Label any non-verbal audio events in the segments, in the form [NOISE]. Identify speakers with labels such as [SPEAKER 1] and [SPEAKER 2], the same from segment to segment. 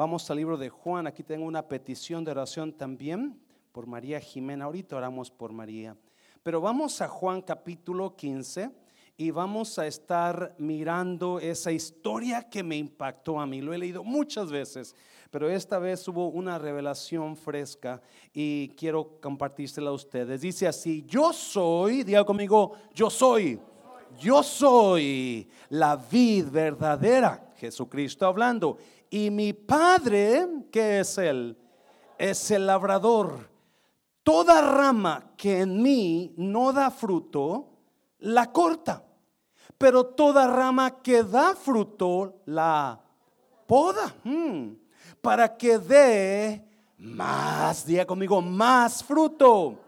[SPEAKER 1] Vamos al libro de Juan. Aquí tengo una petición de oración también por María Jimena. Ahorita oramos por María. Pero vamos a Juan capítulo 15 y vamos a estar mirando esa historia que me impactó a mí. Lo he leído muchas veces, pero esta vez hubo una revelación fresca y quiero compartírsela a ustedes. Dice así, yo soy, diga conmigo, yo soy, yo soy la vid verdadera, Jesucristo hablando, y mi Padre, que es Él, es el labrador. Toda rama que en mí no da fruto, la corta. Pero toda rama que da fruto la poda. Hmm, para que dé más, diga conmigo, más fruto.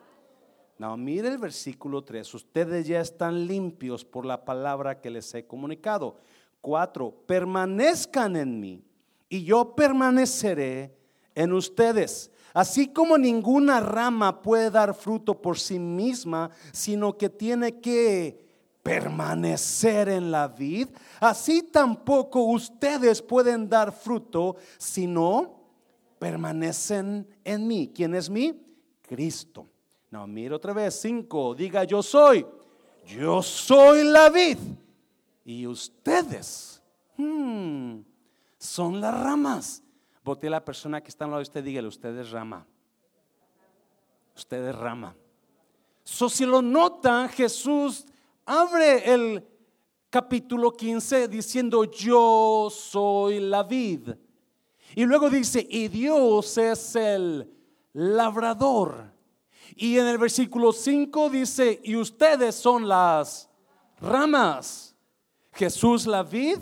[SPEAKER 1] Mire el versículo 3. Ustedes ya están limpios por la palabra que les he comunicado. 4. Permanezcan en mí y yo permaneceré en ustedes. Así como ninguna rama puede dar fruto por sí misma, sino que tiene que permanecer en la vid, así tampoco ustedes pueden dar fruto si no permanecen en mí. ¿Quién es mí? Cristo. No, mire otra vez, cinco, diga yo soy, yo soy la vid. Y ustedes hmm, son las ramas. Bote a la persona que está al lado de usted, dígale, usted es rama. Usted es rama. So, si lo notan, Jesús abre el capítulo 15 diciendo yo soy la vid. Y luego dice, y Dios es el labrador. Y en el versículo 5 dice, y ustedes son las ramas. Jesús la vid,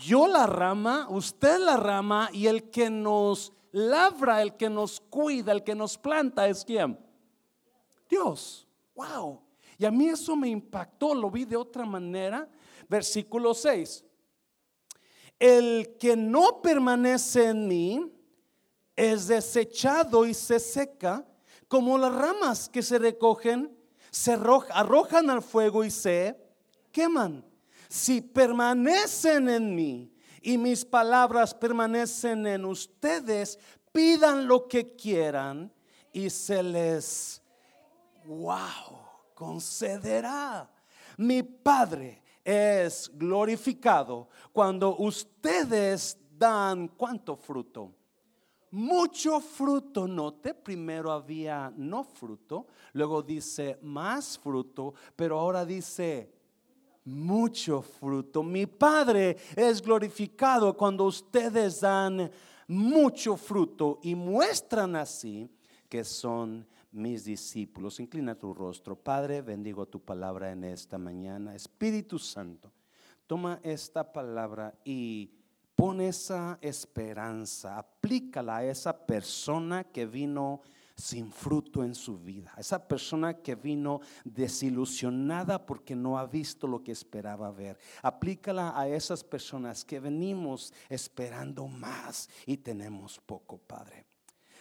[SPEAKER 1] yo la rama, usted la rama, y el que nos labra, el que nos cuida, el que nos planta es quién? Dios. Wow. Y a mí eso me impactó, lo vi de otra manera. Versículo 6. El que no permanece en mí es desechado y se seca como las ramas que se recogen, se arrojan al fuego y se queman. Si permanecen en mí y mis palabras permanecen en ustedes, pidan lo que quieran y se les... ¡Wow! concederá. Mi Padre es glorificado cuando ustedes dan cuánto fruto. Mucho fruto, note, primero había no fruto, luego dice más fruto, pero ahora dice mucho fruto. Mi Padre es glorificado cuando ustedes dan mucho fruto y muestran así que son mis discípulos. Inclina tu rostro. Padre, bendigo tu palabra en esta mañana. Espíritu Santo, toma esta palabra y pon esa esperanza, aplícala a esa persona que vino sin fruto en su vida, esa persona que vino desilusionada porque no ha visto lo que esperaba ver. Aplícala a esas personas que venimos esperando más y tenemos poco, Padre.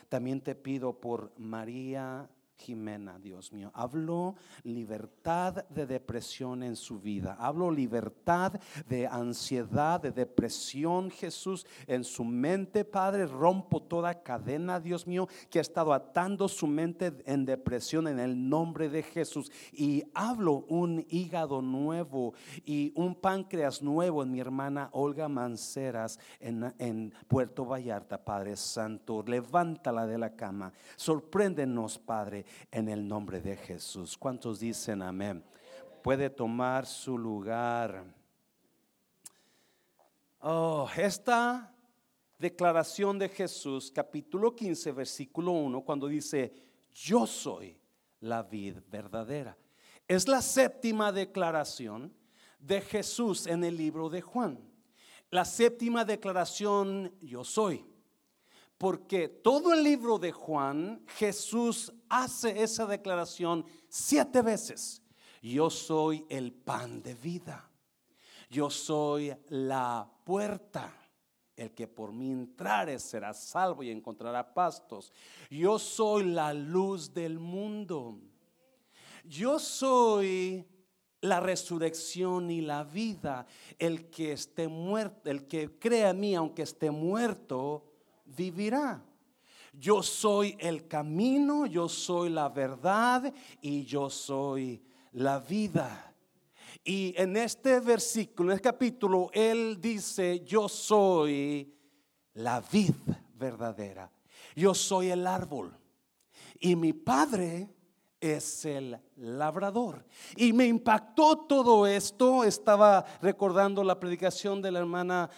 [SPEAKER 1] También te pido por María Jimena, Dios mío. Hablo libertad de depresión en su vida. Hablo libertad de ansiedad, de depresión, Jesús, en su mente, Padre. Rompo toda cadena, Dios mío, que ha estado atando su mente en depresión en el nombre de Jesús. Y hablo un hígado nuevo y un páncreas nuevo en mi hermana Olga Manceras en, Puerto Vallarta, Padre Santo. Levántala de la cama. Sorpréndenos, Padre en el nombre de Jesús. ¿Cuántos dicen amén? Puede tomar su lugar. Oh, esta declaración de Jesús, capítulo 15, versículo 1, cuando dice, yo soy la vid verdadera. Es la séptima declaración de Jesús en el libro de Juan. La séptima declaración, yo soy porque todo el libro de Juan, Jesús hace esa declaración siete veces. Yo soy el pan de vida. Yo soy la puerta. El que por mí entrare será salvo y encontrará pastos. Yo soy la luz del mundo. Yo soy la resurrección y la vida. El que esté muerto, el que crea a mí, aunque esté muerto, vivirá. Yo soy el camino, yo soy la verdad y yo soy la vida. Y en este versículo, en este capítulo, él dice, yo soy la vid verdadera. Yo soy el árbol. Y mi padre es el labrador. Y me impactó todo esto. Estaba recordando la predicación de la hermana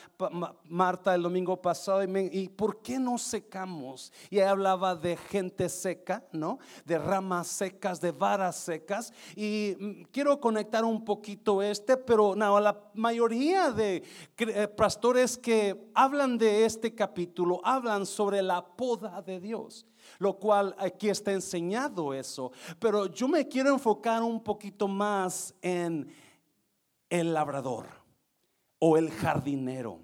[SPEAKER 1] Marta el domingo pasado. Y, por qué no secamos? Y hablaba de gente seca, ¿no? De ramas secas, de varas secas. Y mm, quiero conectar un poquito este, pero no, la mayoría de eh, pastores que hablan de este capítulo hablan sobre la poda de Dios lo cual aquí está enseñado eso. Pero yo me quiero enfocar un poquito más en el labrador o el jardinero.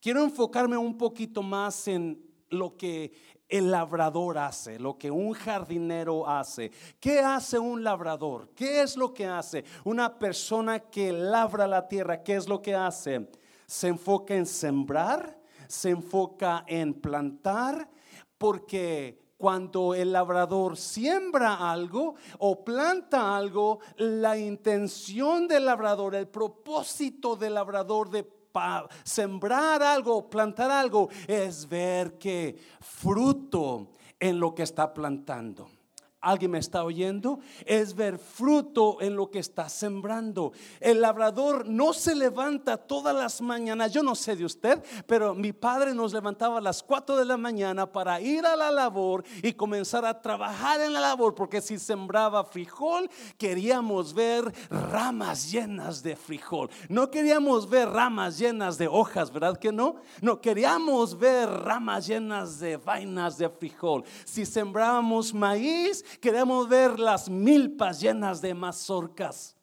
[SPEAKER 1] Quiero enfocarme un poquito más en lo que el labrador hace, lo que un jardinero hace. ¿Qué hace un labrador? ¿Qué es lo que hace? Una persona que labra la tierra, ¿qué es lo que hace? Se enfoca en sembrar, se enfoca en plantar, porque cuando el labrador siembra algo o planta algo, la intención del labrador, el propósito del labrador de sembrar algo, plantar algo, es ver que fruto en lo que está plantando. ¿Alguien me está oyendo? Es ver fruto en lo que está sembrando. El labrador no se levanta todas las mañanas. Yo no sé de usted, pero mi padre nos levantaba a las 4 de la mañana para ir a la labor y comenzar a trabajar en la labor. Porque si sembraba frijol, queríamos ver ramas llenas de frijol. No queríamos ver ramas llenas de hojas, ¿verdad que no? No, queríamos ver ramas llenas de vainas de frijol. Si sembrábamos maíz, queremos ver las milpas llenas de mazorcas.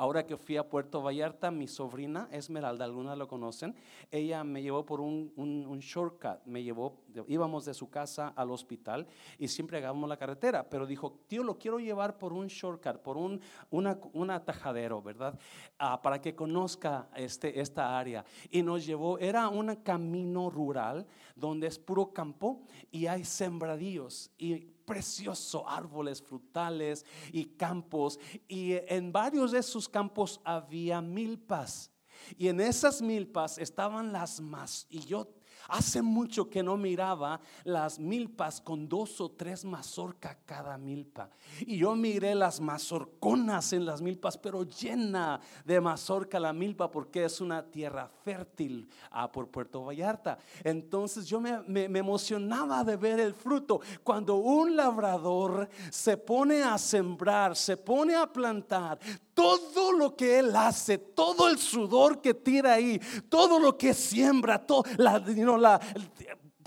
[SPEAKER 1] Ahora que fui a Puerto Vallarta, mi sobrina Esmeralda, algunas lo conocen, ella me llevó por un, shortcut, me llevó, íbamos de su casa al hospital y siempre agarramos la carretera, pero dijo, tío, lo quiero llevar por un shortcut, por un un atajadero, ¿verdad? Ah, para que conozca este, esta área. Y nos llevó, era un camino rural donde es puro campo y hay sembradíos y precioso, árboles frutales y campos. Y en varios de esos campos había milpas. Y en esas milpas estaban las más. Y yo Hace mucho que no miraba las milpas con dos o tres mazorca cada milpa. Y yo miré las mazorconas en las milpas, pero llena de mazorca la milpa porque es una tierra fértil ah, por Puerto Vallarta. Entonces yo me emocionaba de ver el fruto. Cuando un labrador se pone a sembrar, se pone a plantar, todo lo que él hace, todo el sudor que tira ahí, todo lo que siembra, todo, la, la,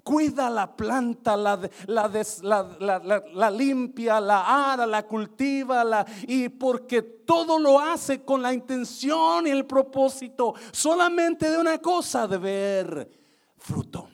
[SPEAKER 1] cuida la planta, la, la, limpia, la ara, la cultiva, y porque todo lo hace con la intención y el propósito solamente de una cosa, de ver fruto.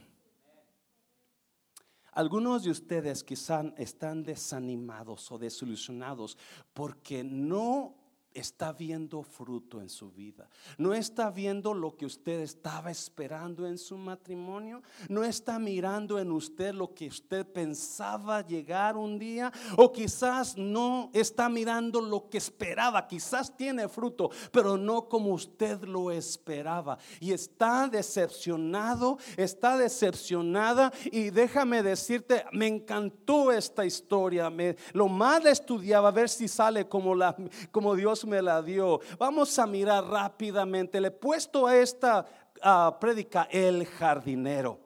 [SPEAKER 1] Algunos de ustedes quizás están desanimados o desilusionados porque no está viendo fruto en su vida. No está viendo lo que usted estaba esperando en su matrimonio. No está mirando en usted lo que usted pensaba llegar un día. O quizás no está mirando lo que esperaba. Quizás tiene fruto, pero no como usted lo esperaba. Y está decepcionado, está decepcionada. Y déjame decirte, me encantó esta historia. Lo más estudiaba, a ver si sale como, la, como Dios me la dio. Vamos a mirar rápidamente. Le he puesto a esta uh, prédica el jardinero.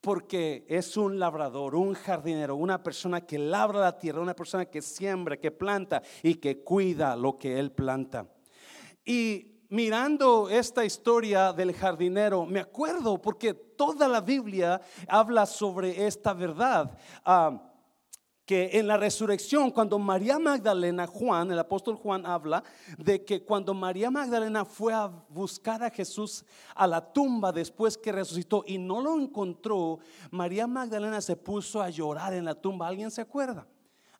[SPEAKER 1] Porque es un labrador, un jardinero, una persona que labra la tierra, una persona que siembra, que planta y que cuida lo que él planta. Y mirando esta historia del jardinero, me acuerdo porque toda la Biblia habla sobre esta verdad. Uh, que en la resurrección, cuando María Magdalena, Juan, el apóstol Juan habla de que cuando María Magdalena fue a buscar a Jesús a la tumba después que resucitó y no lo encontró, María Magdalena se puso a llorar en la tumba. ¿Alguien se acuerda?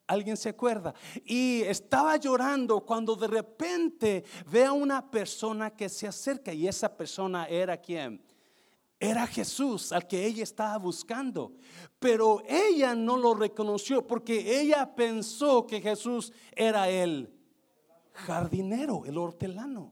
[SPEAKER 1] ¿Alguien se acuerda? Y estaba llorando cuando de repente ve a una persona que se acerca y esa persona era quien? Era Jesús al que ella estaba buscando. Pero ella no lo reconoció porque ella pensó que Jesús era el jardinero, el hortelano.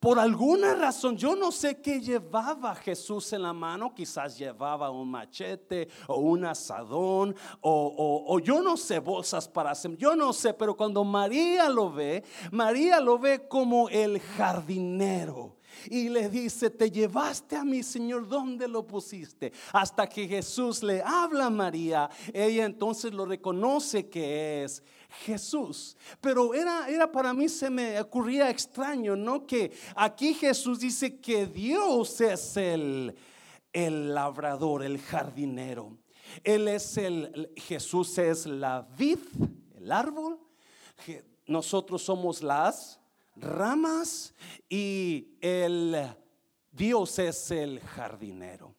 [SPEAKER 1] Por alguna razón, yo no sé qué llevaba Jesús en la mano, quizás llevaba un machete o un asadón o, o, yo no sé, bolsas para hacer, yo no sé, pero cuando María lo ve, María lo ve como el jardinero. Y le dice, te llevaste a mi Señor, ¿dónde lo pusiste? Hasta que Jesús le habla a María, ella entonces lo reconoce que es Jesús. Pero era, era para mí se me ocurría extraño, ¿no? Que aquí Jesús dice que Dios es el, el labrador, el jardinero. Él es el, Jesús es la vid, el árbol. Nosotros somos las ramas y el Dios es el jardinero.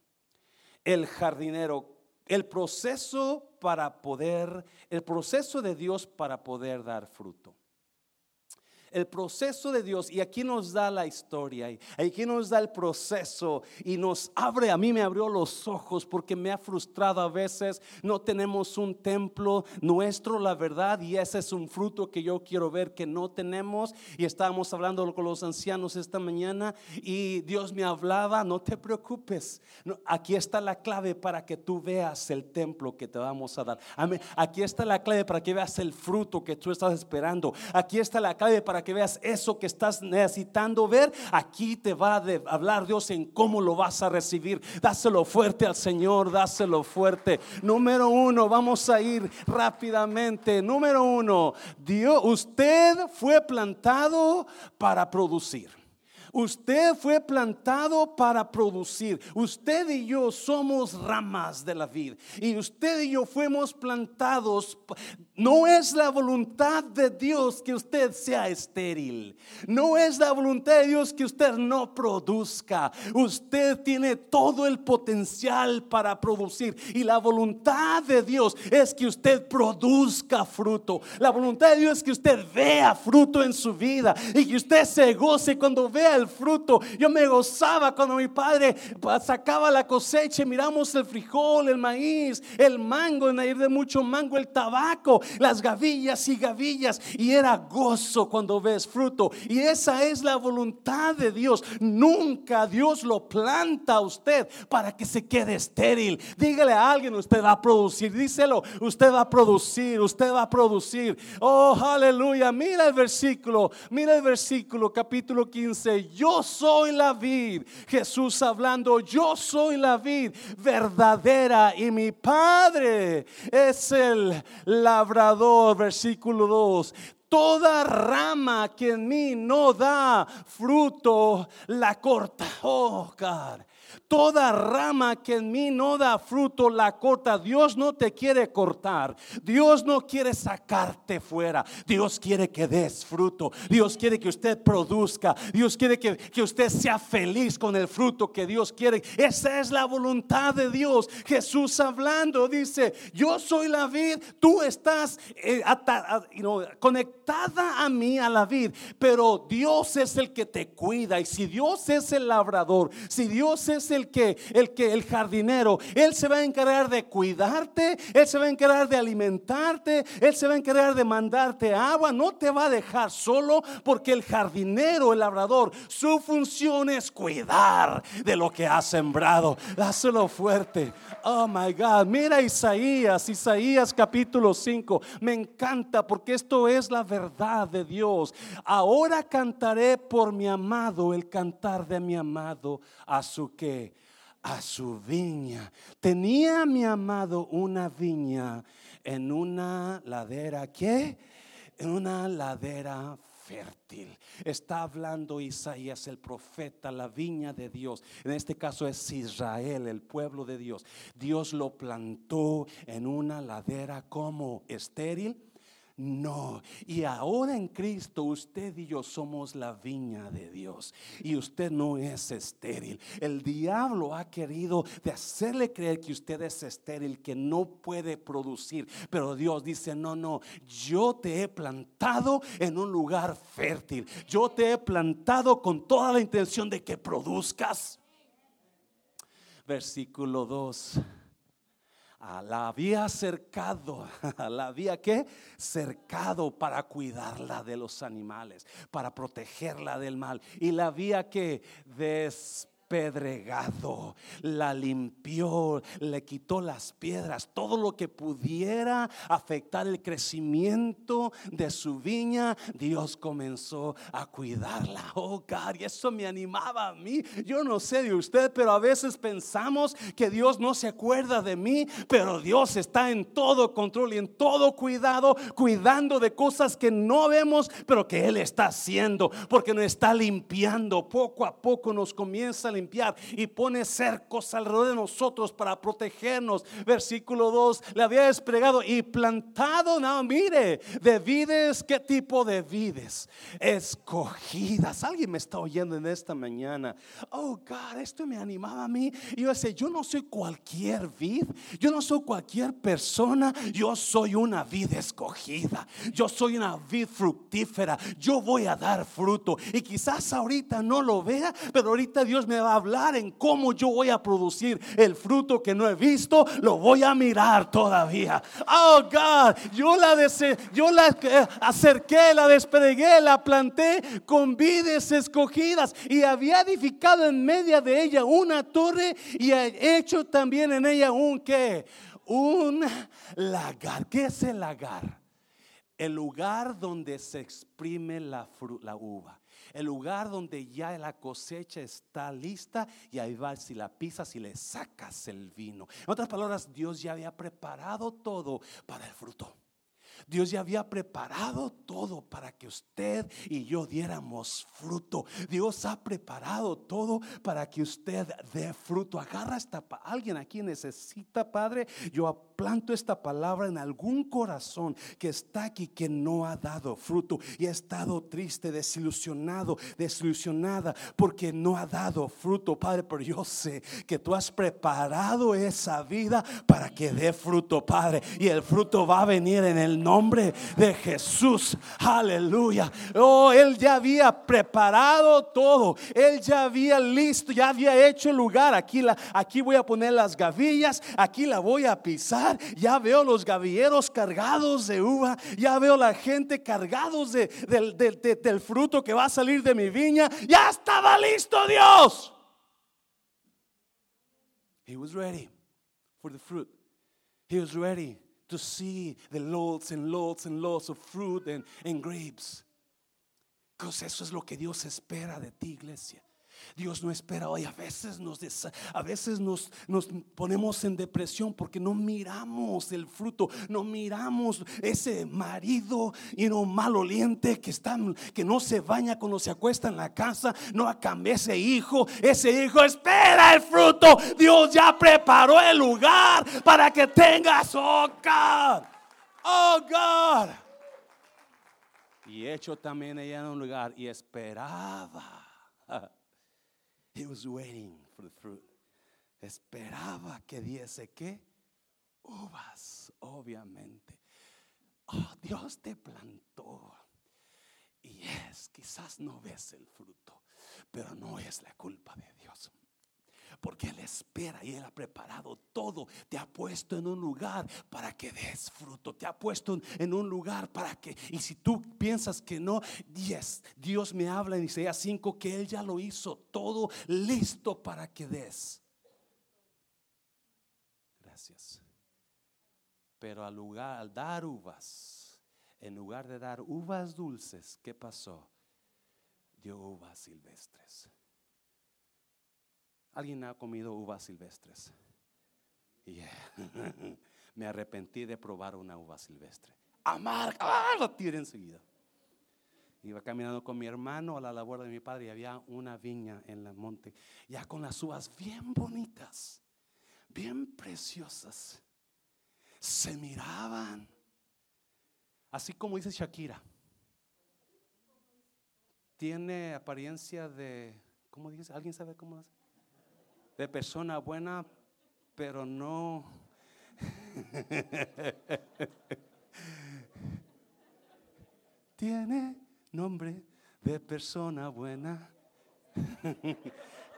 [SPEAKER 1] El jardinero, el proceso para poder, el proceso de Dios para poder dar fruto el proceso de Dios, y aquí nos da la historia, y aquí nos da el proceso, y nos abre, a mí me abrió los ojos porque me ha frustrado a veces, no tenemos un templo nuestro, la verdad, y ese es un fruto que yo quiero ver que no tenemos, y estábamos hablando con los ancianos esta mañana, y Dios me hablaba, no te preocupes, aquí está la clave para que tú veas el templo que te vamos a dar, aquí está la clave para que veas el fruto que tú estás esperando, aquí está la clave para que veas eso que estás necesitando ver, aquí te va a hablar Dios en cómo lo vas a recibir. Dáselo fuerte al Señor, dáselo fuerte. Número uno, vamos a ir rápidamente. Número uno, Dios, usted fue plantado para producir. Usted fue plantado para producir. Usted y yo somos ramas de la vida. Y usted y yo fuimos plantados. No es la voluntad de Dios que usted sea estéril. No es la voluntad de Dios que usted no produzca. Usted tiene todo el potencial para producir. Y la voluntad de Dios es que usted produzca fruto. La voluntad de Dios es que usted vea fruto en su vida. Y que usted se goce cuando vea el fruto. Yo me gozaba cuando mi padre sacaba la cosecha y miramos el frijol, el maíz, el mango, en ir de mucho mango, el tabaco, las gavillas y gavillas. Y era gozo cuando ves fruto. Y esa es la voluntad de Dios. Nunca Dios lo planta a usted para que se quede estéril. Dígale a alguien, usted va a producir. Díselo, usted va a producir, usted va a producir. Oh, aleluya. Mira el versículo, mira el versículo, capítulo 15 yo soy la vid. Jesús hablando, yo soy la vid verdadera y mi Padre es el labrador. Versículo 2 toda rama que en mí no da fruto, la corta. Oh, God. Toda rama que en mí no da fruto la corta. Dios no te quiere cortar. Dios no quiere sacarte fuera. Dios quiere que des fruto. Dios quiere que usted produzca. Dios quiere que, que usted sea feliz con el fruto que Dios quiere. Esa es la voluntad de Dios. Jesús hablando dice, yo soy la vid, tú estás eh, conectada a mí, a la vid, pero Dios es el que te cuida. Y si Dios es el labrador, si Dios es el que, el que, el jardinero. Él se va a encargar de cuidarte, Él se va a encargar de alimentarte, Él se va a encargar de mandarte agua. No te va a dejar solo porque el jardinero, el labrador, su función es cuidar de lo que ha sembrado. Dáselo fuerte. Oh my God. Mira Isaías, Isaías capítulo 5. Me encanta porque esto es la verdad de Dios. Ahora cantaré por mi amado el cantar de mi amado a su que a su viña. Tenía mi amado una viña en una ladera, ¿qué? En una ladera fértil. Está hablando Isaías, el profeta, la viña de Dios. En este caso es Israel, el pueblo de Dios. Dios lo plantó en una ladera como estéril no. Y ahora en Cristo usted y yo somos la viña de Dios. Y usted no es estéril. El diablo ha querido de hacerle creer que usted es estéril, que no puede producir. Pero Dios dice, no, no, yo te he plantado en un lugar fértil. Yo te he plantado con toda la intención de que produzcas. versículo 2. La había cercado, [LAUGHS] la había que cercado para cuidarla de los animales, para protegerla del mal. Y la había que des pedregado, la limpió, le quitó las piedras, todo lo que pudiera afectar el crecimiento de su viña, Dios comenzó a cuidarla. Oh, God, y eso me animaba a mí. Yo no sé de usted, pero a veces pensamos que Dios no se acuerda de mí, pero Dios está en todo control y en todo cuidado, cuidando de cosas que no vemos, pero que Él está haciendo, porque nos está limpiando. Poco a poco nos comienza a limpiar y pone cercos alrededor de nosotros para protegernos. Versículo 2, le había desplegado y plantado, no, mire, de vides, ¿qué tipo de vides? Escogidas. Alguien me está oyendo en esta mañana. Oh God, esto me animaba a mí. Y yo decía, yo no soy cualquier vid, yo no soy cualquier persona, yo soy una vid escogida, yo soy una vid fructífera, yo voy a dar fruto. Y quizás ahorita no lo vea, pero ahorita Dios me va hablar en cómo yo voy a producir el fruto que no he visto, lo voy a mirar todavía. Oh God, yo la, yo la acerqué, la despegué, la planté con vides escogidas y había edificado en medio de ella una torre y he hecho también en ella un que, un lagar. ¿Qué es el lagar? El lugar donde se exprime la, la uva el lugar donde ya la cosecha está lista y ahí va si la pisas y le sacas el vino. En otras palabras, Dios ya había preparado todo para el fruto. Dios ya había preparado todo para que usted y yo diéramos fruto. Dios ha preparado todo para que usted dé fruto. Agarra esta alguien aquí necesita, Padre. Yo planto esta palabra en algún corazón que está aquí que no ha dado fruto y ha estado triste, desilusionado, desilusionada porque no ha dado fruto, Padre. Pero yo sé que tú has preparado esa vida para que dé fruto, Padre. Y el fruto va a venir en el nombre nombre de Jesús. Aleluya. Oh, Él ya había preparado todo. Él ya había listo, ya había hecho el lugar. Aquí, la, aquí voy a poner las gavillas. Aquí la voy a pisar. Ya veo los gavilleros cargados de uva. Ya veo la gente cargados de, del, del fruto que va a salir de mi viña. Ya estaba listo Dios. He was ready for the fruit. He was ready to see the loads and loads and loads of fruit and, and grapes. Because eso es lo que Dios espera de ti, iglesia. Dios no espera hoy. A veces nos, a veces nos, nos ponemos en depresión porque no miramos el fruto, no miramos ese marido y no maloliente que está, que no se baña cuando se acuesta en la casa, no cambia ese hijo, ese hijo espera el fruto. Dios ya preparó el lugar para que tengas, oh God, oh God. Y hecho también ella en un lugar y esperaba. [LAUGHS] He was waiting for the fruit. Esperaba que diese qué? Uvas, obviamente. Oh, Dios te plantó. Y es, quizás no ves el fruto, pero no es la culpa de Dios. Porque Él espera y Él ha preparado todo. Te ha puesto en un lugar para que des fruto. Te ha puesto en un lugar para que, y si tú piensas que no, Dios me habla en Isaías 5 que Él ya lo hizo todo listo para que des. Gracias. Pero al lugar, al dar uvas, en lugar de dar uvas dulces, ¿qué pasó? Dio uvas silvestres. ¿Alguien ha comido uvas silvestres? [LAUGHS] Me arrepentí de probar una uva silvestre. Amarga, ¡ah! la tiré enseguida. Iba caminando con mi hermano a la labor de mi padre y había una viña en el monte, ya con las uvas bien bonitas, bien preciosas. Se miraban, así como dice Shakira. Tiene apariencia de, ¿cómo dice? ¿Alguien sabe cómo hace? De persona buena, pero no. [LAUGHS] Tiene nombre de persona buena. [LAUGHS]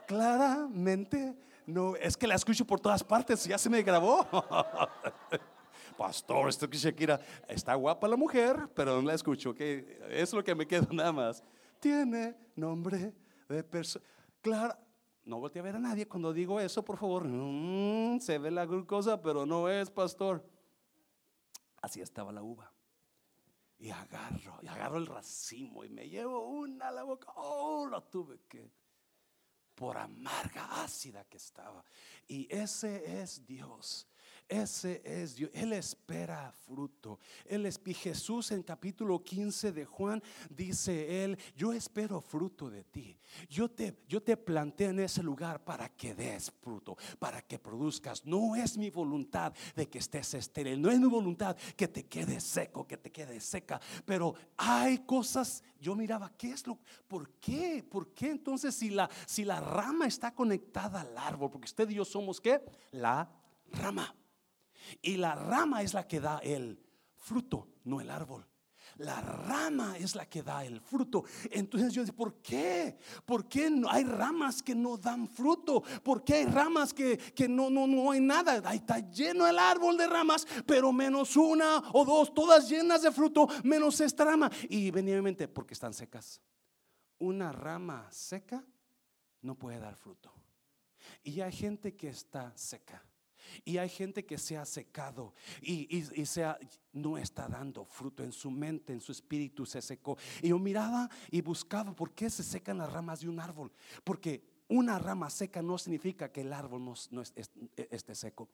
[SPEAKER 1] Claramente No, es que la escucho por todas partes, ya se me grabó. [LAUGHS] Pastor, esto que Shakira, está guapa la mujer, pero no la escucho, que es lo que me queda nada más. Tiene nombre de persona. Claro, no volteé a ver a nadie cuando digo eso, por favor. Mm, se ve la glucosa, pero no es, pastor. Así estaba la uva. Y agarro, y agarro el racimo y me llevo una a la boca. Oh, lo tuve que por amarga, ácida que estaba. Y ese es Dios. Ese es Dios. Él espera fruto. Él es, y Jesús en capítulo 15 de Juan dice él, yo espero fruto de ti. Yo te, yo te planté en ese lugar para que des fruto, para que produzcas. No es mi voluntad de que estés estéril. No es mi voluntad que te quede seco, que te quede seca. Pero hay cosas, yo miraba, ¿qué es lo? ¿Por qué? ¿Por qué entonces si la, si la rama está conectada al árbol? Porque usted y yo somos qué? La rama. Y la rama es la que da el fruto, no el árbol. La rama es la que da el fruto. Entonces yo digo, ¿por qué? ¿Por qué hay ramas que no dan fruto? ¿Por qué hay ramas que, no, no, no hay nada? Ahí está lleno el árbol de ramas, pero menos una o dos, todas llenas de fruto, menos esta rama. Y venía mente, porque están secas. Una rama seca no puede dar fruto. Y hay gente que está seca. Y hay gente que se ha secado y, y, no está dando fruto en su mente, en su espíritu se secó. Y yo miraba y buscaba por qué se secan las ramas de un árbol. Porque una rama seca no significa que el árbol no esté seco.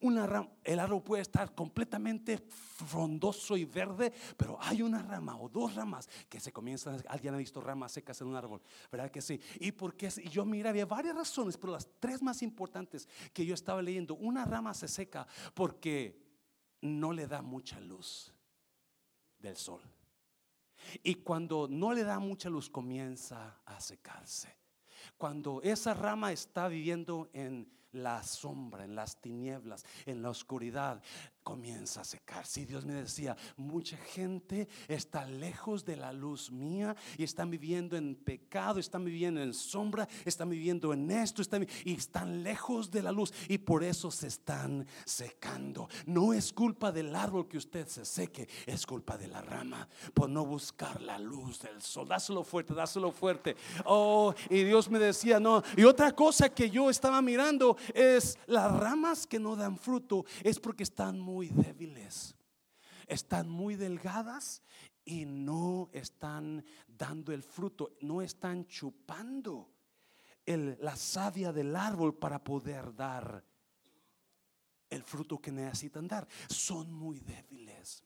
[SPEAKER 1] Una rama, el árbol puede estar completamente frondoso y verde, pero hay una rama o dos ramas que se comienzan. Alguien ha visto ramas secas en un árbol, ¿verdad que sí? Y porque y yo mira, había varias razones, pero las tres más importantes que yo estaba leyendo. Una rama se seca porque no le da mucha luz del sol. Y cuando no le da mucha luz comienza a secarse. Cuando esa rama está viviendo en la sombra, en las tinieblas, en la oscuridad, comienza a secarse. Y Dios me decía, mucha gente está lejos de la luz mía y están viviendo en pecado, están viviendo en sombra, están viviendo en esto, están, y están lejos de la luz y por eso se están secando. No es culpa del árbol que usted se seque, es culpa de la rama por no buscar la luz del sol. Dáselo fuerte, dáselo fuerte. Oh, y Dios me decía, no. Y otra cosa que yo estaba mirando es las ramas que no dan fruto, es porque están muy muy débiles, están muy delgadas y no están dando el fruto, no están chupando el, la savia del árbol para poder dar el fruto que necesitan dar. Son muy débiles.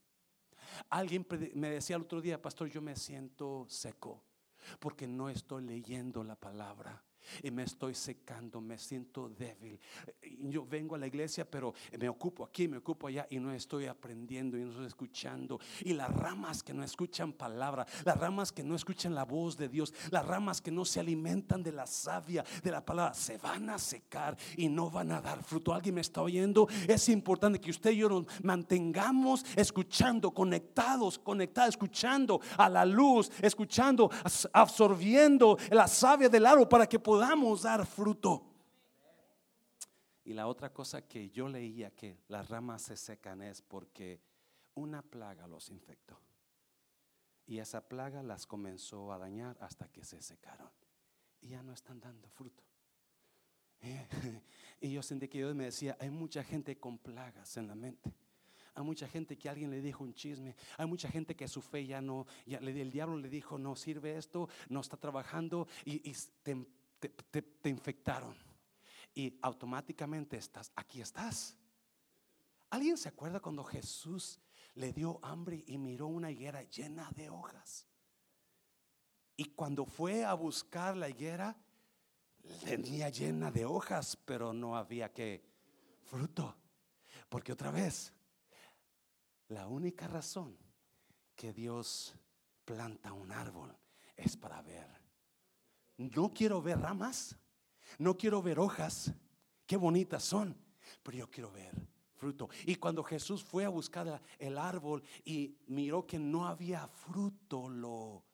[SPEAKER 1] Alguien me decía el otro día, pastor, yo me siento seco porque no estoy leyendo la palabra y me estoy secando, me siento débil. Yo vengo a la iglesia, pero me ocupo aquí, me ocupo allá y no estoy aprendiendo y no estoy escuchando. Y las ramas que no escuchan palabra, las ramas que no escuchan la voz de Dios, las ramas que no se alimentan de la savia de la palabra, se van a secar y no van a dar fruto. ¿Alguien me está oyendo? Es importante que usted y yo nos mantengamos escuchando, conectados, conectados, escuchando a la luz, escuchando, absorbiendo la savia del árbol para que podamos dar fruto. Y la otra cosa que yo leía que las ramas se secan es porque una plaga los infectó. Y esa plaga las comenzó a dañar hasta que se secaron. Y ya no están dando fruto. [LAUGHS] Y yo sentí que Dios me decía, hay mucha gente con plagas en la mente. Hay mucha gente que alguien le dijo un chisme. Hay mucha gente que su fe ya no, el diablo le dijo, no sirve esto, no está trabajando y, y te, infectaron y automáticamente estás, aquí estás. ¿Alguien se acuerda cuando Jesús le dio hambre y miró una higuera llena de hojas? Y cuando fue a buscar la higuera, tenía llena de hojas, pero no había que fruto. Porque otra vez, la única razón que Dios planta un árbol es para ver no quiero ver ramas, no quiero ver hojas, qué bonitas son, pero yo quiero ver fruto. Y cuando Jesús fue a buscar el árbol y miró que no había fruto, lo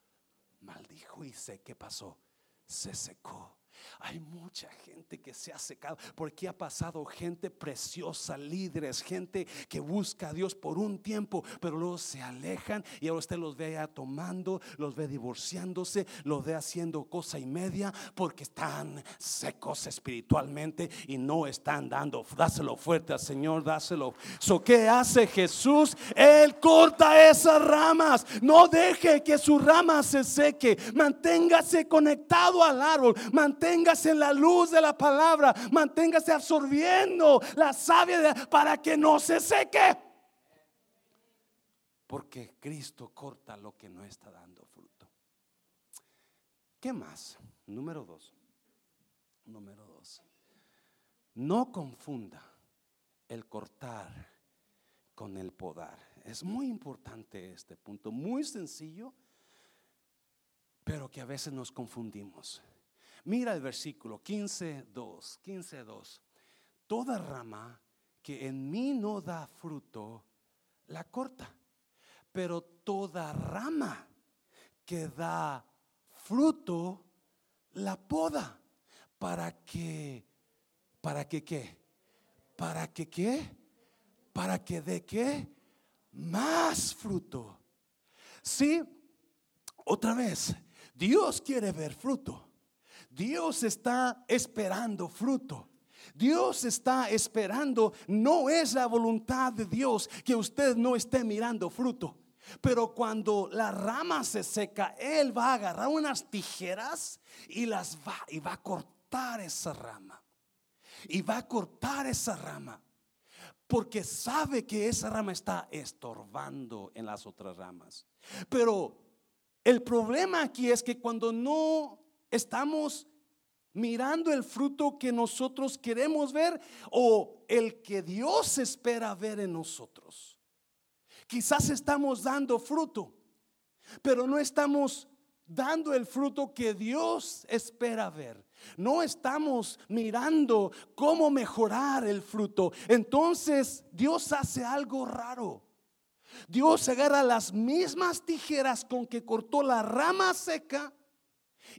[SPEAKER 1] maldijo y sé qué pasó, se secó. Hay mucha gente que se ha secado porque ha pasado gente preciosa, líderes, gente que busca a Dios por un tiempo, pero luego se alejan y ahora usted los ve ya tomando, los ve divorciándose, los ve haciendo cosa y media porque están secos espiritualmente y no están dando. Dáselo fuerte al Señor, dáselo. So, ¿Qué hace Jesús? Él corta esas ramas. No deje que su rama se seque. Manténgase conectado al árbol. Manténgase en la luz de la palabra. Manténgase absorbiendo la savia para que no se seque. Porque Cristo corta lo que no está dando fruto. ¿Qué más? Número dos. Número dos. No confunda el cortar con el podar. Es muy importante este punto, muy sencillo, pero que a veces nos confundimos. Mira el versículo 15.2, 15.2. Toda rama que en mí no da fruto, la corta. Pero toda rama que da fruto, la poda. ¿Para que, ¿Para que qué? ¿Para que qué? ¿Para que dé qué? Más fruto. Sí, otra vez, Dios quiere ver fruto. Dios está esperando fruto. Dios está esperando, no es la voluntad de Dios que usted no esté mirando fruto. Pero cuando la rama se seca, Él va a agarrar unas tijeras y las va y va a cortar esa rama. Y va a cortar esa rama. Porque sabe que esa rama está estorbando en las otras ramas. Pero el problema aquí es que cuando no estamos mirando el fruto que nosotros queremos ver o el que Dios espera ver en nosotros. Quizás estamos dando fruto, pero no estamos dando el fruto que Dios espera ver. No estamos mirando cómo mejorar el fruto. Entonces Dios hace algo raro. Dios agarra las mismas tijeras con que cortó la rama seca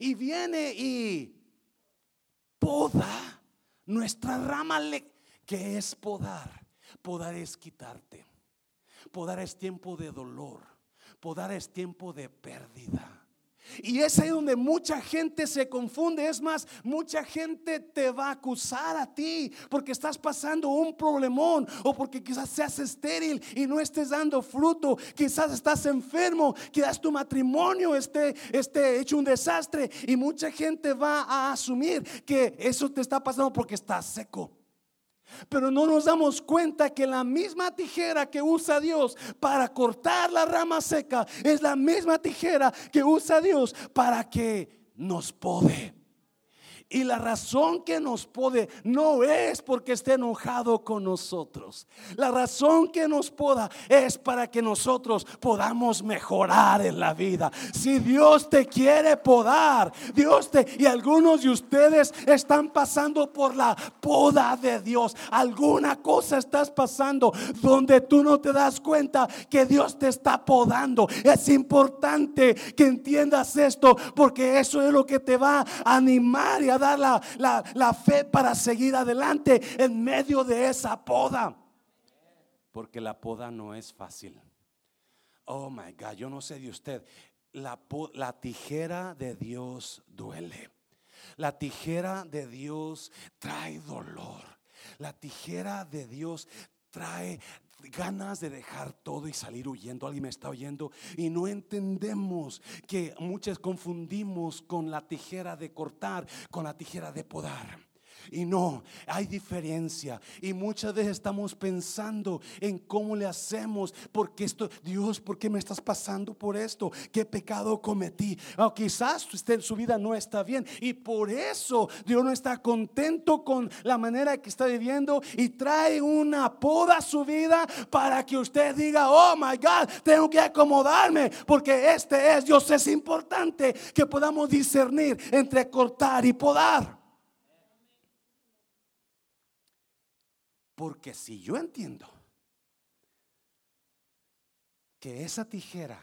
[SPEAKER 1] y viene y poda nuestra rama que es podar. Podar es quitarte. Podar es tiempo de dolor. Podar es tiempo de pérdida. Y es ahí donde mucha gente se confunde. Es más, mucha gente te va a acusar a ti porque estás pasando un problemón o porque quizás seas estéril y no estés dando fruto. Quizás estás enfermo, quizás tu matrimonio esté, esté hecho un desastre y mucha gente va a asumir que eso te está pasando porque estás seco. Pero no nos damos cuenta que la misma tijera que usa Dios para cortar la rama seca es la misma tijera que usa Dios para que nos pode. Y la razón que nos puede no es porque esté enojado con nosotros. La razón que nos poda es para que nosotros podamos mejorar en la vida. Si Dios te quiere podar, Dios te y algunos de ustedes están pasando por la poda de Dios. Alguna cosa estás pasando donde tú no te das cuenta que Dios te está podando. Es importante que entiendas esto porque eso es lo que te va a animar y a dar la, fe para seguir adelante en medio de esa poda. Porque la poda no es fácil. Oh my God, yo no sé de usted. La, la, tijera de Dios duele. La tijera de Dios trae dolor. La tijera de Dios trae ganas de dejar todo y salir huyendo. Alguien me está oyendo y no entendemos que muchas confundimos con la tijera de cortar, con la tijera de podar. Y no, hay diferencia. Y muchas veces estamos pensando en cómo le hacemos. Porque esto, Dios, ¿por qué me estás pasando por esto? ¿Qué pecado cometí? O quizás usted, su vida no está bien. Y por eso Dios no está contento con la manera que está viviendo. Y trae una poda a su vida para que usted diga, oh my God, tengo que acomodarme. Porque este es, Dios es importante que podamos discernir entre cortar y podar. Porque si yo entiendo que esa tijera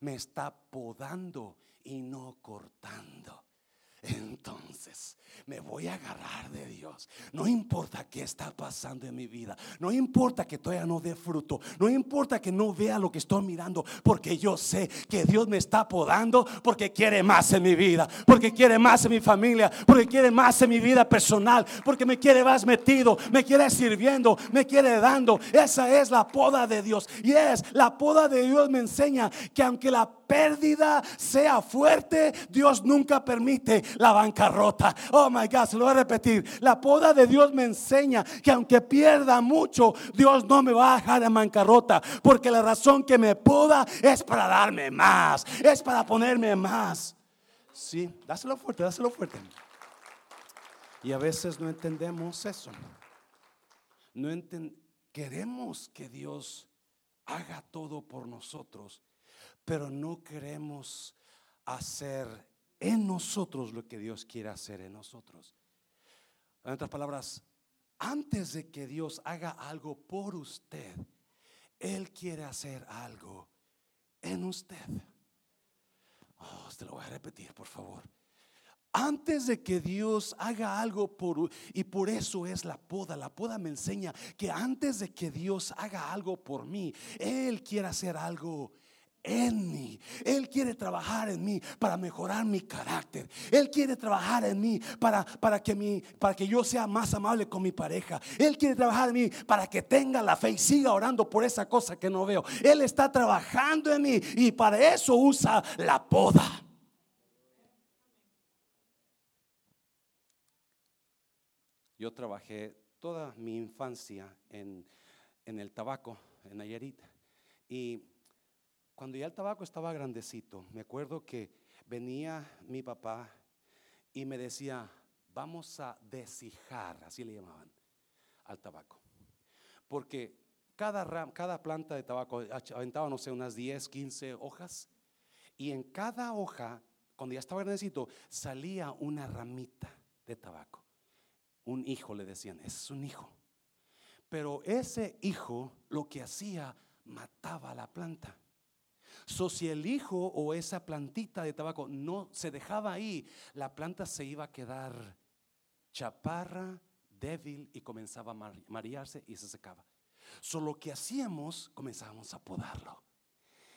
[SPEAKER 1] me está podando y no cortando, [LAUGHS] entonces me voy a agarrar de Dios. No importa qué está pasando en mi vida. No importa que todavía no dé fruto. No importa que no vea lo que estoy mirando. Porque yo sé que Dios me está podando porque quiere más en mi vida. Porque quiere más en mi familia. Porque quiere más en mi vida personal. Porque me quiere más metido. Me quiere sirviendo. Me quiere dando. Esa es la poda de Dios. Y es la poda de Dios me enseña que aunque la pérdida sea fuerte, Dios nunca permite la bancarrota. My God, se lo voy a repetir. La poda de Dios me enseña que aunque pierda mucho, Dios no me va a dejar en bancarrota. Porque la razón que me poda es para darme más, es para ponerme más. Sí, dáselo fuerte, dáselo fuerte. Y a veces no entendemos eso. No queremos que Dios haga todo por nosotros pero no queremos hacer en nosotros lo que Dios quiere hacer en nosotros. En otras palabras, antes de que Dios haga algo por usted, Él quiere hacer algo en usted. Oh, te lo voy a repetir, por favor. Antes de que Dios haga algo por y por eso es la poda. La poda me enseña que antes de que Dios haga algo por mí, Él quiere hacer algo en mí. Él quiere trabajar en mí para mejorar mi carácter. Él quiere trabajar en mí para, para, que, mi, para que yo sea más amable con mi pareja. Él quiere trabajar en mí para que tenga la fe y siga orando por esa cosa que no veo. Él está trabajando en mí y para eso usa la poda. Yo trabajé toda mi infancia en, en el tabaco, en Nayarit. Y cuando ya el tabaco estaba grandecito, me acuerdo que venía mi papá y me decía, vamos a deshijar, así le llamaban, al tabaco. Porque cada, cada planta de tabaco aventaba, no sé, unas 10, 15 hojas. Y en cada hoja, cuando ya estaba grandecito, salía una ramita de tabaco. Un hijo le decían, es un hijo. Pero ese hijo lo que hacía, mataba la planta. So, si el hijo o esa plantita de tabaco no se dejaba ahí, la planta se iba a quedar chaparra, débil y comenzaba a marearse y se secaba. Solo que hacíamos, comenzábamos a podarlo.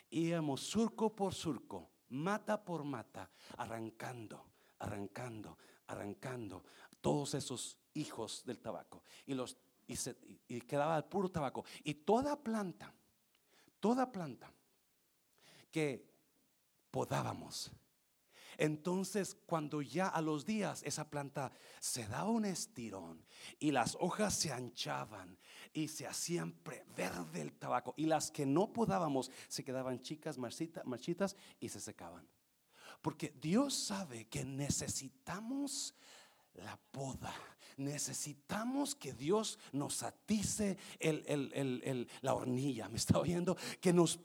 [SPEAKER 1] Íbamos surco por surco, mata por mata, arrancando, arrancando, arrancando todos esos hijos del tabaco. Y, los, y, y quedaba el puro tabaco. Y toda planta, toda planta que podábamos. Entonces, cuando ya a los días esa planta se daba un estirón y las hojas se anchaban y se hacían verde el tabaco y las que no podábamos se quedaban chicas, marchitas y se secaban. Porque Dios sabe que necesitamos la poda. Necesitamos que Dios nos atice la hornilla. ¿Me está oyendo? Que nos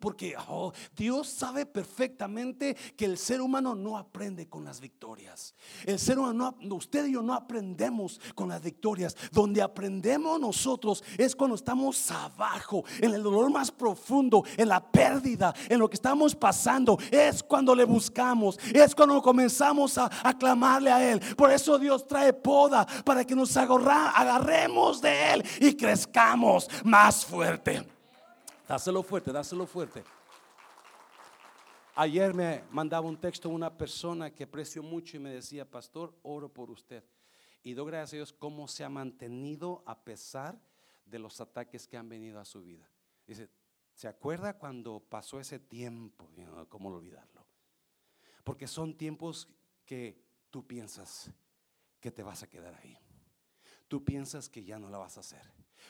[SPEAKER 1] porque oh, Dios sabe perfectamente que el ser humano no aprende con las victorias. El ser humano, usted y yo no aprendemos con las victorias. Donde aprendemos nosotros es cuando estamos abajo, en el dolor más profundo, en la pérdida, en lo que estamos pasando. Es cuando le buscamos, es cuando comenzamos a, aclamarle a Él. Por eso Dios trae poda para que nos agarremos de Él y crezcamos más fuerte. Dáselo fuerte, dáselo fuerte. Ayer me mandaba un texto una persona que aprecio mucho y me decía, pastor, oro por usted. Y doy gracias a Dios cómo se ha mantenido a pesar de los ataques que han venido a su vida. Dice, ¿se acuerda cuando pasó ese tiempo? ¿Cómo olvidarlo? Porque son tiempos que tú piensas que te vas a quedar ahí. Tú piensas que ya no la vas a hacer.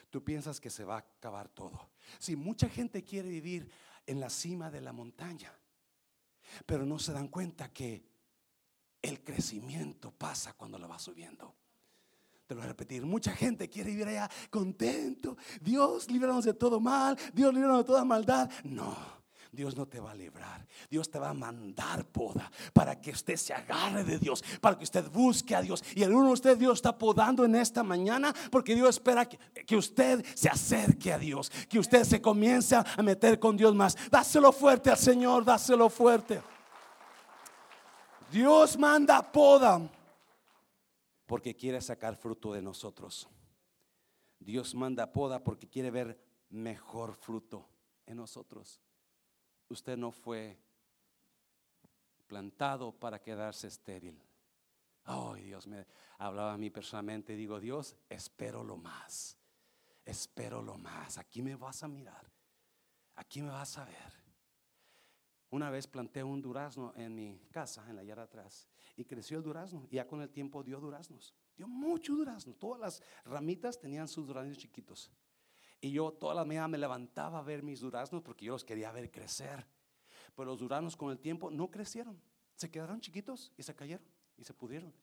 [SPEAKER 1] Tú piensas que se va a acabar todo. Si mucha gente quiere vivir en la cima de la montaña, pero no se dan cuenta que el crecimiento pasa cuando la va subiendo. Te lo voy a repetir. Mucha gente quiere vivir allá contento. Dios, líbranos de todo mal. Dios, líbranos de toda maldad. No. Dios no te va a librar. Dios te va a mandar poda para que usted se agarre de Dios, para que usted busque a Dios. Y el uno de usted Dios está podando en esta mañana porque Dios espera que, que, usted se acerque a Dios, que usted se comience a meter con Dios más. Dáselo fuerte al Señor, dáselo fuerte. Dios manda poda porque quiere sacar fruto de nosotros. Dios manda poda porque quiere ver mejor fruto en nosotros. Usted no fue plantado para quedarse estéril. Ay, Dios me hablaba a mí personalmente. Digo, Dios, espero lo más. Espero lo más. Aquí me vas a mirar. Aquí me vas a ver. Una vez planté un durazno en mi casa, en la yarda atrás, y creció el durazno. Y ya con el tiempo dio duraznos. Dio mucho durazno. Todas las ramitas tenían sus duraznos chiquitos. Y yo toda la mañana me levantaba a ver mis duraznos porque yo los quería ver crecer. Pero los duraznos con el tiempo no crecieron. Se quedaron chiquitos y se cayeron y se pudieron.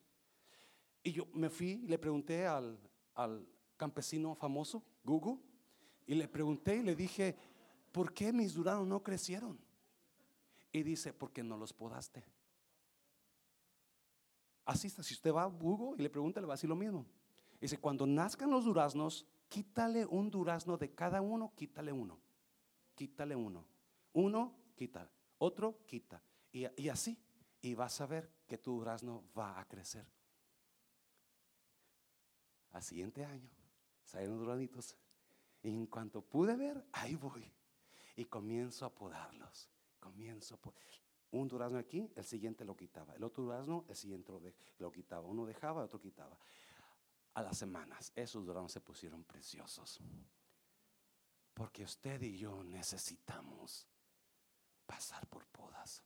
[SPEAKER 1] Y yo me fui y le pregunté al, campesino famoso, Google, y le pregunté y le dije, ¿por qué mis duranos no crecieron? Y dice, porque no los podaste. Así está, si usted va a Google y le pregunta, le va a decir lo mismo. Dice, cuando nazcan los duraznos, quítale un durazno de cada uno, quítale uno. Quítale uno. Uno, quita. Otro, quita. Y, así y vas a ver que tu durazno va a crecer. Al siguiente año salieron duranitos y en cuanto pude ver, ahí voy y comienzo a podarlos. Comienzo a un durazno aquí, el siguiente lo quitaba. El otro durazno, el siguiente lo, quitaba. Uno dejaba, el otro quitaba. A las semanas, esos duraznos se pusieron preciosos. Porque usted y yo necesitamos pasar por podas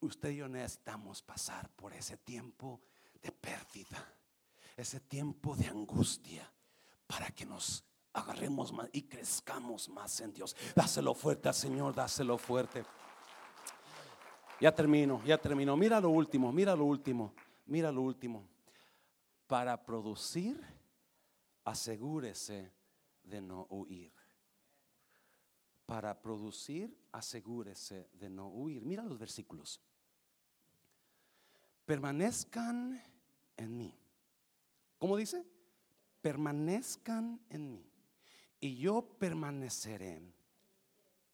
[SPEAKER 1] usted y yo necesitamos pasar por ese tiempo de pérdida, ese tiempo de angustia, para que nos agarremos más y crezcamos más en Dios. Dáselo fuerte al Señor, dáselo fuerte. Ya termino, ya termino. Mira lo último, mira lo último, mira lo último. Para producir, asegúrese de no huir. Para producir, asegúrese de no huir. Mira los versículos permanezcan en mí. ¿Cómo dice? Permanezcan en mí. Y yo permaneceré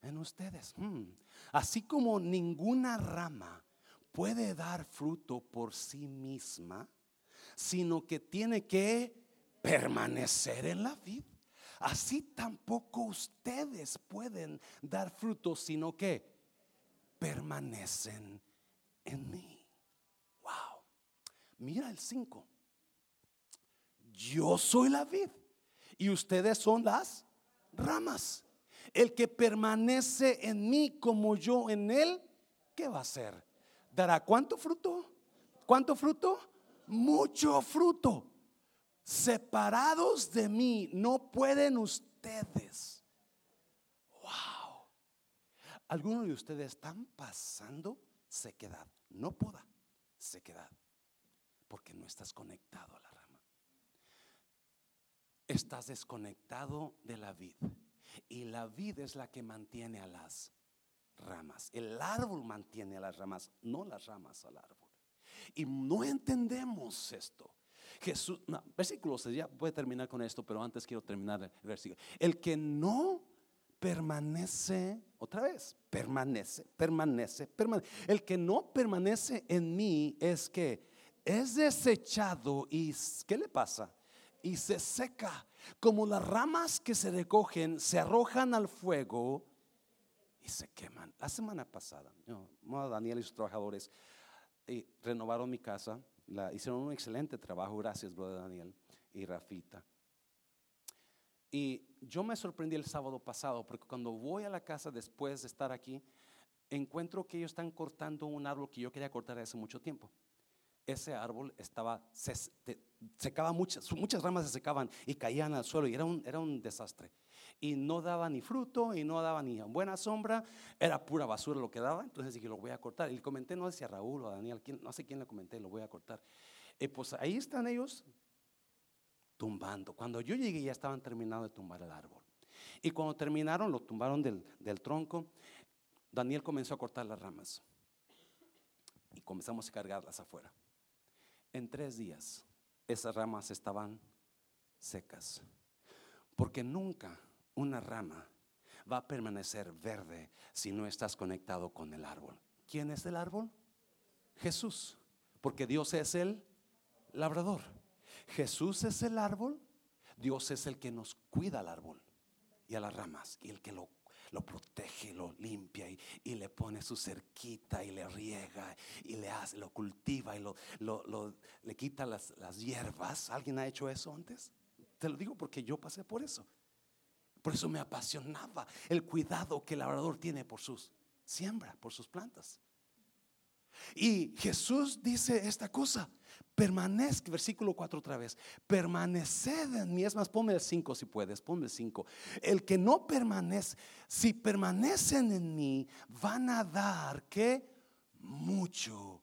[SPEAKER 1] en ustedes. Hmm. Así como ninguna rama puede dar fruto por sí misma, sino que tiene que permanecer en la vida. Así tampoco ustedes pueden dar fruto, sino que permanecen en mí. Mira el 5. Yo soy la vid y ustedes son las ramas. El que permanece en mí como yo en él, ¿qué va a hacer? ¿Dará cuánto fruto? ¿Cuánto fruto? Mucho fruto. Separados de mí no pueden ustedes. Wow. Algunos de ustedes están pasando sequedad. No poda, sequedad porque no estás conectado a la rama. Estás desconectado de la vid. Y la vid es la que mantiene a las ramas. El árbol mantiene a las ramas, no las ramas al árbol. Y no entendemos esto. Jesús, no, versículo ya voy a terminar con esto, pero antes quiero terminar el versículo. El que no permanece, otra vez, permanece, permanece, permanece. El que no permanece en mí es que es desechado y ¿qué le pasa? Y se seca, como las ramas que se recogen, se arrojan al fuego y se queman. La semana pasada, Daniel y sus trabajadores y renovaron mi casa, la, hicieron un excelente trabajo, gracias, brother Daniel y Rafita. Y yo me sorprendí el sábado pasado porque cuando voy a la casa después de estar aquí, encuentro que ellos están cortando un árbol que yo quería cortar hace mucho tiempo ese árbol estaba, se, secaba muchas, muchas ramas se secaban y caían al suelo y era un, era un desastre. Y no daba ni fruto y no daba ni buena sombra, era pura basura lo que daba. Entonces dije, lo voy a cortar. Y le comenté, no sé si a Raúl o a Daniel, no sé quién le comenté, lo voy a cortar. Y pues ahí están ellos tumbando. Cuando yo llegué ya estaban terminando de tumbar el árbol. Y cuando terminaron, lo tumbaron del, del tronco. Daniel comenzó a cortar las ramas. Y comenzamos a cargarlas afuera en tres días esas ramas estaban secas. Porque nunca una rama va a permanecer verde si no estás conectado con el árbol. ¿Quién es el árbol? Jesús, porque Dios es el labrador. Jesús es el árbol, Dios es el que nos cuida al árbol y a las ramas y el que lo, protege, lo limpia y, le pone su cerquita y le riega y le hace, lo cultiva y lo, le quita las hierbas. ¿Alguien ha hecho eso antes? Te lo digo porque yo pasé por eso. Por eso me apasionaba el cuidado que el labrador tiene por sus siembra, por sus plantas. Y Jesús dice esta cosa, permanezca, versículo 4 otra vez, permaneced en mí, es más, ponme el 5 si puedes, ponme el 5. El que no permanece, si permanecen en mí, van a dar que mucho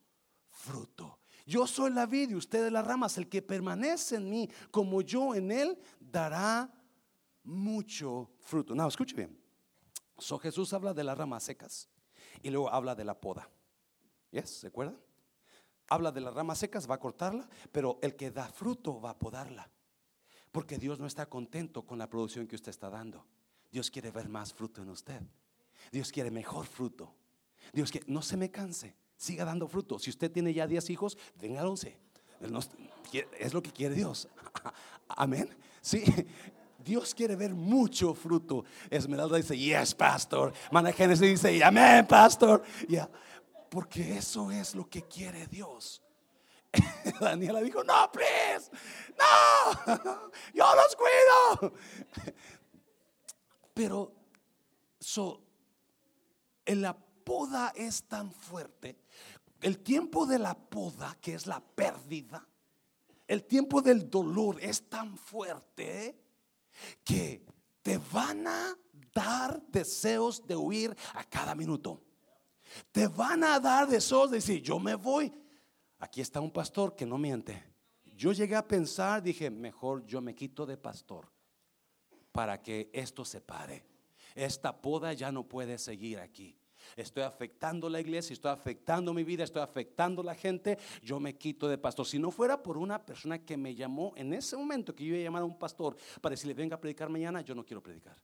[SPEAKER 1] fruto. Yo soy la vid y ustedes las ramas, el que permanece en mí como yo en él, dará mucho fruto. No, escuche bien. So Jesús habla de las ramas secas y luego habla de la poda. ¿Yes? ¿Se acuerdan? Habla de las ramas secas, va a cortarla, pero el que da fruto va a podarla. Porque Dios no está contento con la producción que usted está dando. Dios quiere ver más fruto en usted. Dios quiere mejor fruto. Dios quiere, no se me canse, siga dando fruto. Si usted tiene ya 10 hijos, venga 11. Es lo que quiere Dios. [LAUGHS] Amén. Sí, Dios quiere ver mucho fruto. Esmeralda dice, yes, pastor. Mana dice, amén, pastor. Ya, porque eso es lo que quiere Dios. [LAUGHS] Daniela dijo, no, please, no, [LAUGHS] yo los cuido. [LAUGHS] Pero so, la poda es tan fuerte, el tiempo de la poda, que es la pérdida, el tiempo del dolor es tan fuerte que te van a dar deseos de huir a cada minuto. Te van a dar deseos de decir, yo me voy. Aquí está un pastor que no miente. Yo llegué a pensar, dije, mejor yo me quito de pastor para que esto se pare. Esta poda ya no puede seguir aquí. Estoy afectando la iglesia, estoy afectando mi vida, estoy afectando la gente. Yo me quito de pastor. Si no fuera por una persona que me llamó en ese momento que yo iba a llamar a un pastor para decirle, venga a predicar mañana, yo no quiero predicar.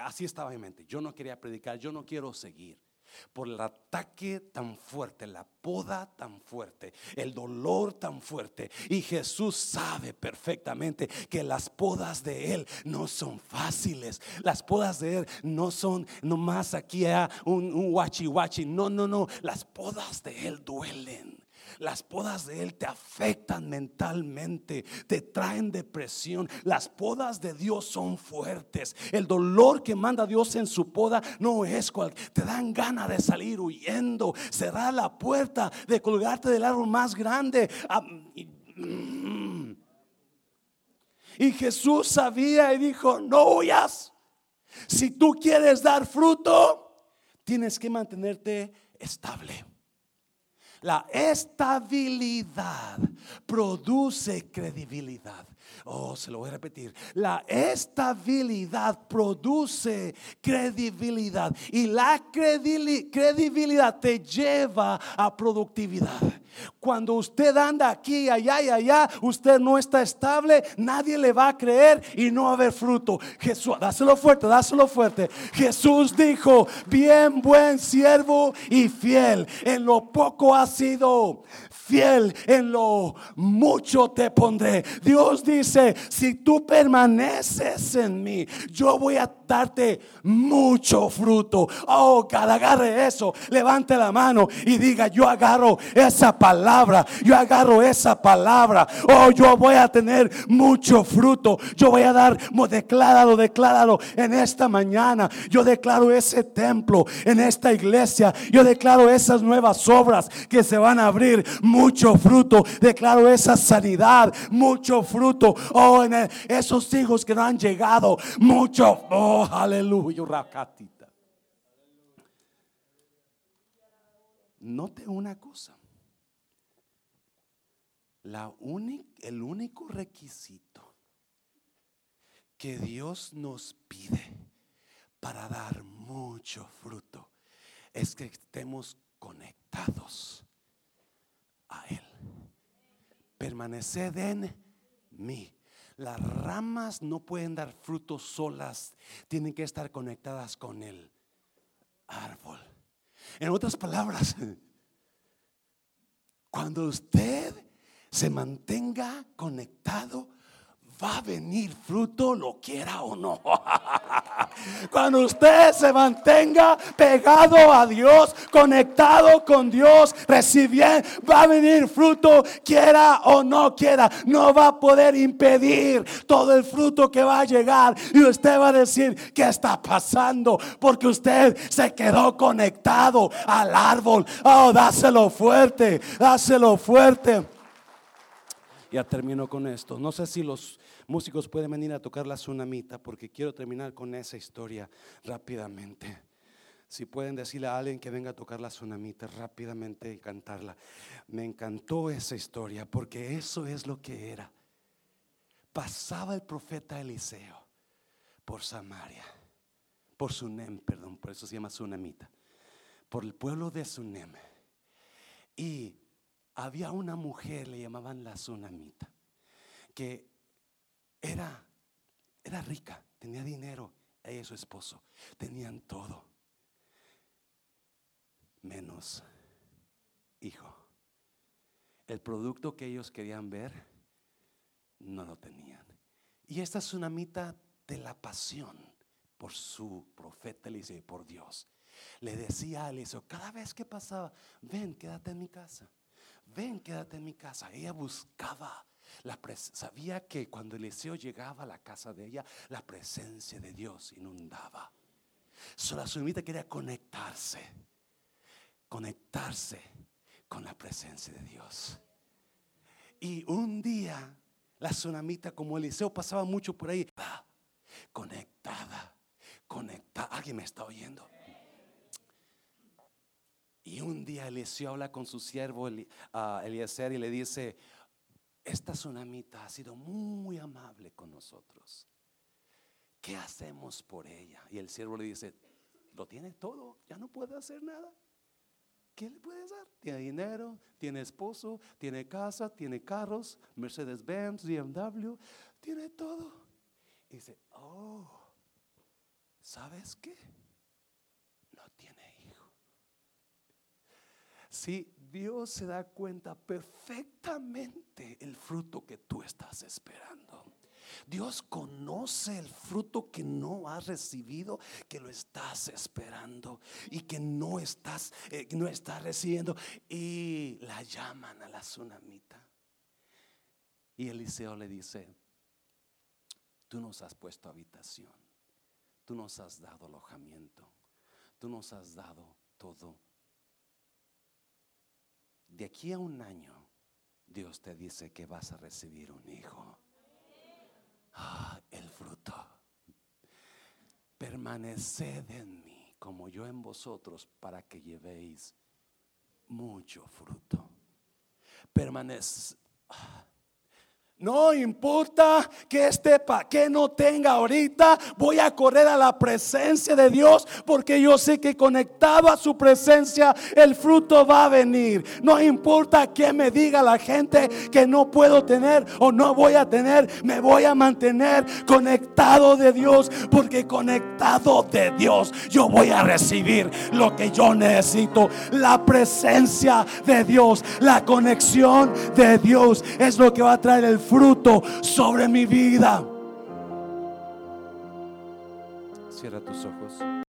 [SPEAKER 1] Así estaba en mente. Yo no quería predicar, yo no quiero seguir por el ataque tan fuerte, la poda tan fuerte, el dolor tan fuerte. Y Jesús sabe perfectamente que las podas de Él no son fáciles. Las podas de Él no son nomás aquí a un, un guachi guachi. No, no, no. Las podas de Él duelen. Las podas de Él te afectan mentalmente, te traen depresión. Las podas de Dios son fuertes. El dolor que manda Dios en su poda no es cual. Te dan ganas de salir huyendo, cerrar la puerta, de colgarte del árbol más grande. Ah, mm. Y Jesús sabía y dijo, no huyas. Si tú quieres dar fruto, tienes que mantenerte estable. La estabilidad produce credibilidad. Oh, se lo voy a repetir. La estabilidad produce credibilidad y la credibilidad te lleva a productividad. Cuando usted anda aquí, allá y allá, usted no está estable, nadie le va a creer y no va a haber fruto. Jesús, dáselo fuerte, dáselo fuerte. Jesús dijo, bien buen siervo y fiel. En lo poco ha sido fiel, en lo mucho te pondré. Dios dice, si tú permaneces en mí, yo voy a darte mucho fruto. Oh, cada agarre eso, levante la mano y diga, yo agarro esa palabra, yo agarro esa palabra. Oh, yo voy a tener mucho fruto. Yo voy a dar, decláralo, decláralo en esta mañana. Yo declaro ese templo en esta iglesia. Yo declaro esas nuevas obras que se van a abrir. Mucho fruto. Declaro esa sanidad. Mucho fruto. Oh, en esos hijos que no han llegado. Mucho. Oh, aleluya. Note una cosa. La el único requisito que Dios nos pide para dar mucho fruto es que estemos conectados a Él. Permaneced en mí. Las ramas no pueden dar frutos solas, tienen que estar conectadas con el árbol. En otras palabras, [LAUGHS] Cuando usted se mantenga conectado va a venir fruto, lo quiera o no. [LAUGHS] Cuando usted se mantenga pegado a Dios, conectado con Dios, recibiendo, va a venir fruto, quiera o no quiera. No va a poder impedir todo el fruto que va a llegar. Y usted va a decir, ¿qué está pasando? Porque usted se quedó conectado al árbol. Oh, dáselo fuerte, dáselo fuerte. Ya termino con esto. No sé si los músicos pueden venir a tocar la tsunamita porque quiero terminar con esa historia rápidamente. Si pueden decirle a alguien que venga a tocar la tsunamita rápidamente y cantarla. Me encantó esa historia porque eso es lo que era. Pasaba el profeta Eliseo por Samaria, por Sunem, perdón, por eso se llama tsunamita, por el pueblo de Sunem. Y había una mujer, le llamaban la tsunamita, que era, era rica, tenía dinero, ella y su esposo, tenían todo, menos hijo. El producto que ellos querían ver, no lo tenían. Y esta tsunamita de la pasión por su profeta Eliseo y por Dios, le decía a Eliseo, cada vez que pasaba, ven, quédate en mi casa ven, quédate en mi casa. Ella buscaba la sabía que cuando Eliseo llegaba a la casa de ella, la presencia de Dios inundaba. Solo la sunamita quería conectarse, conectarse con la presencia de Dios. Y un día, la tsunamita, como Eliseo pasaba mucho por ahí, conectada, conectada. ¿Alguien me está oyendo? Y un día Eliseo habla con su siervo Eliezer y le dice, esta tsunamita ha sido muy amable con nosotros. ¿Qué hacemos por ella? Y el siervo le dice, lo tiene todo, ya no puede hacer nada. ¿Qué le puede dar? Tiene dinero, tiene esposo, tiene casa, tiene carros, Mercedes-Benz, BMW, tiene todo. Y dice, oh, ¿sabes qué? Si Dios se da cuenta perfectamente el fruto que tú estás esperando. Dios conoce el fruto que no has recibido, que lo estás esperando y que no estás, eh, no estás recibiendo. Y la llaman a la tsunamita. Y Eliseo le dice, tú nos has puesto habitación, tú nos has dado alojamiento, tú nos has dado todo de aquí a un año, Dios te dice que vas a recibir un hijo. Ah, el fruto. Permaneced en mí como yo en vosotros para que llevéis mucho fruto. Permanece. Ah, no importa que esté pa, que no tenga ahorita, voy a correr a la presencia de Dios porque yo sé que conectado a su presencia el fruto va a venir. No importa que me diga la gente que no puedo tener o no voy a tener, me voy a mantener conectado de Dios porque conectado de Dios yo voy a recibir lo que yo necesito. La presencia de Dios, la conexión de Dios es lo que va a traer el fruto sobre mi vida. Cierra tus ojos.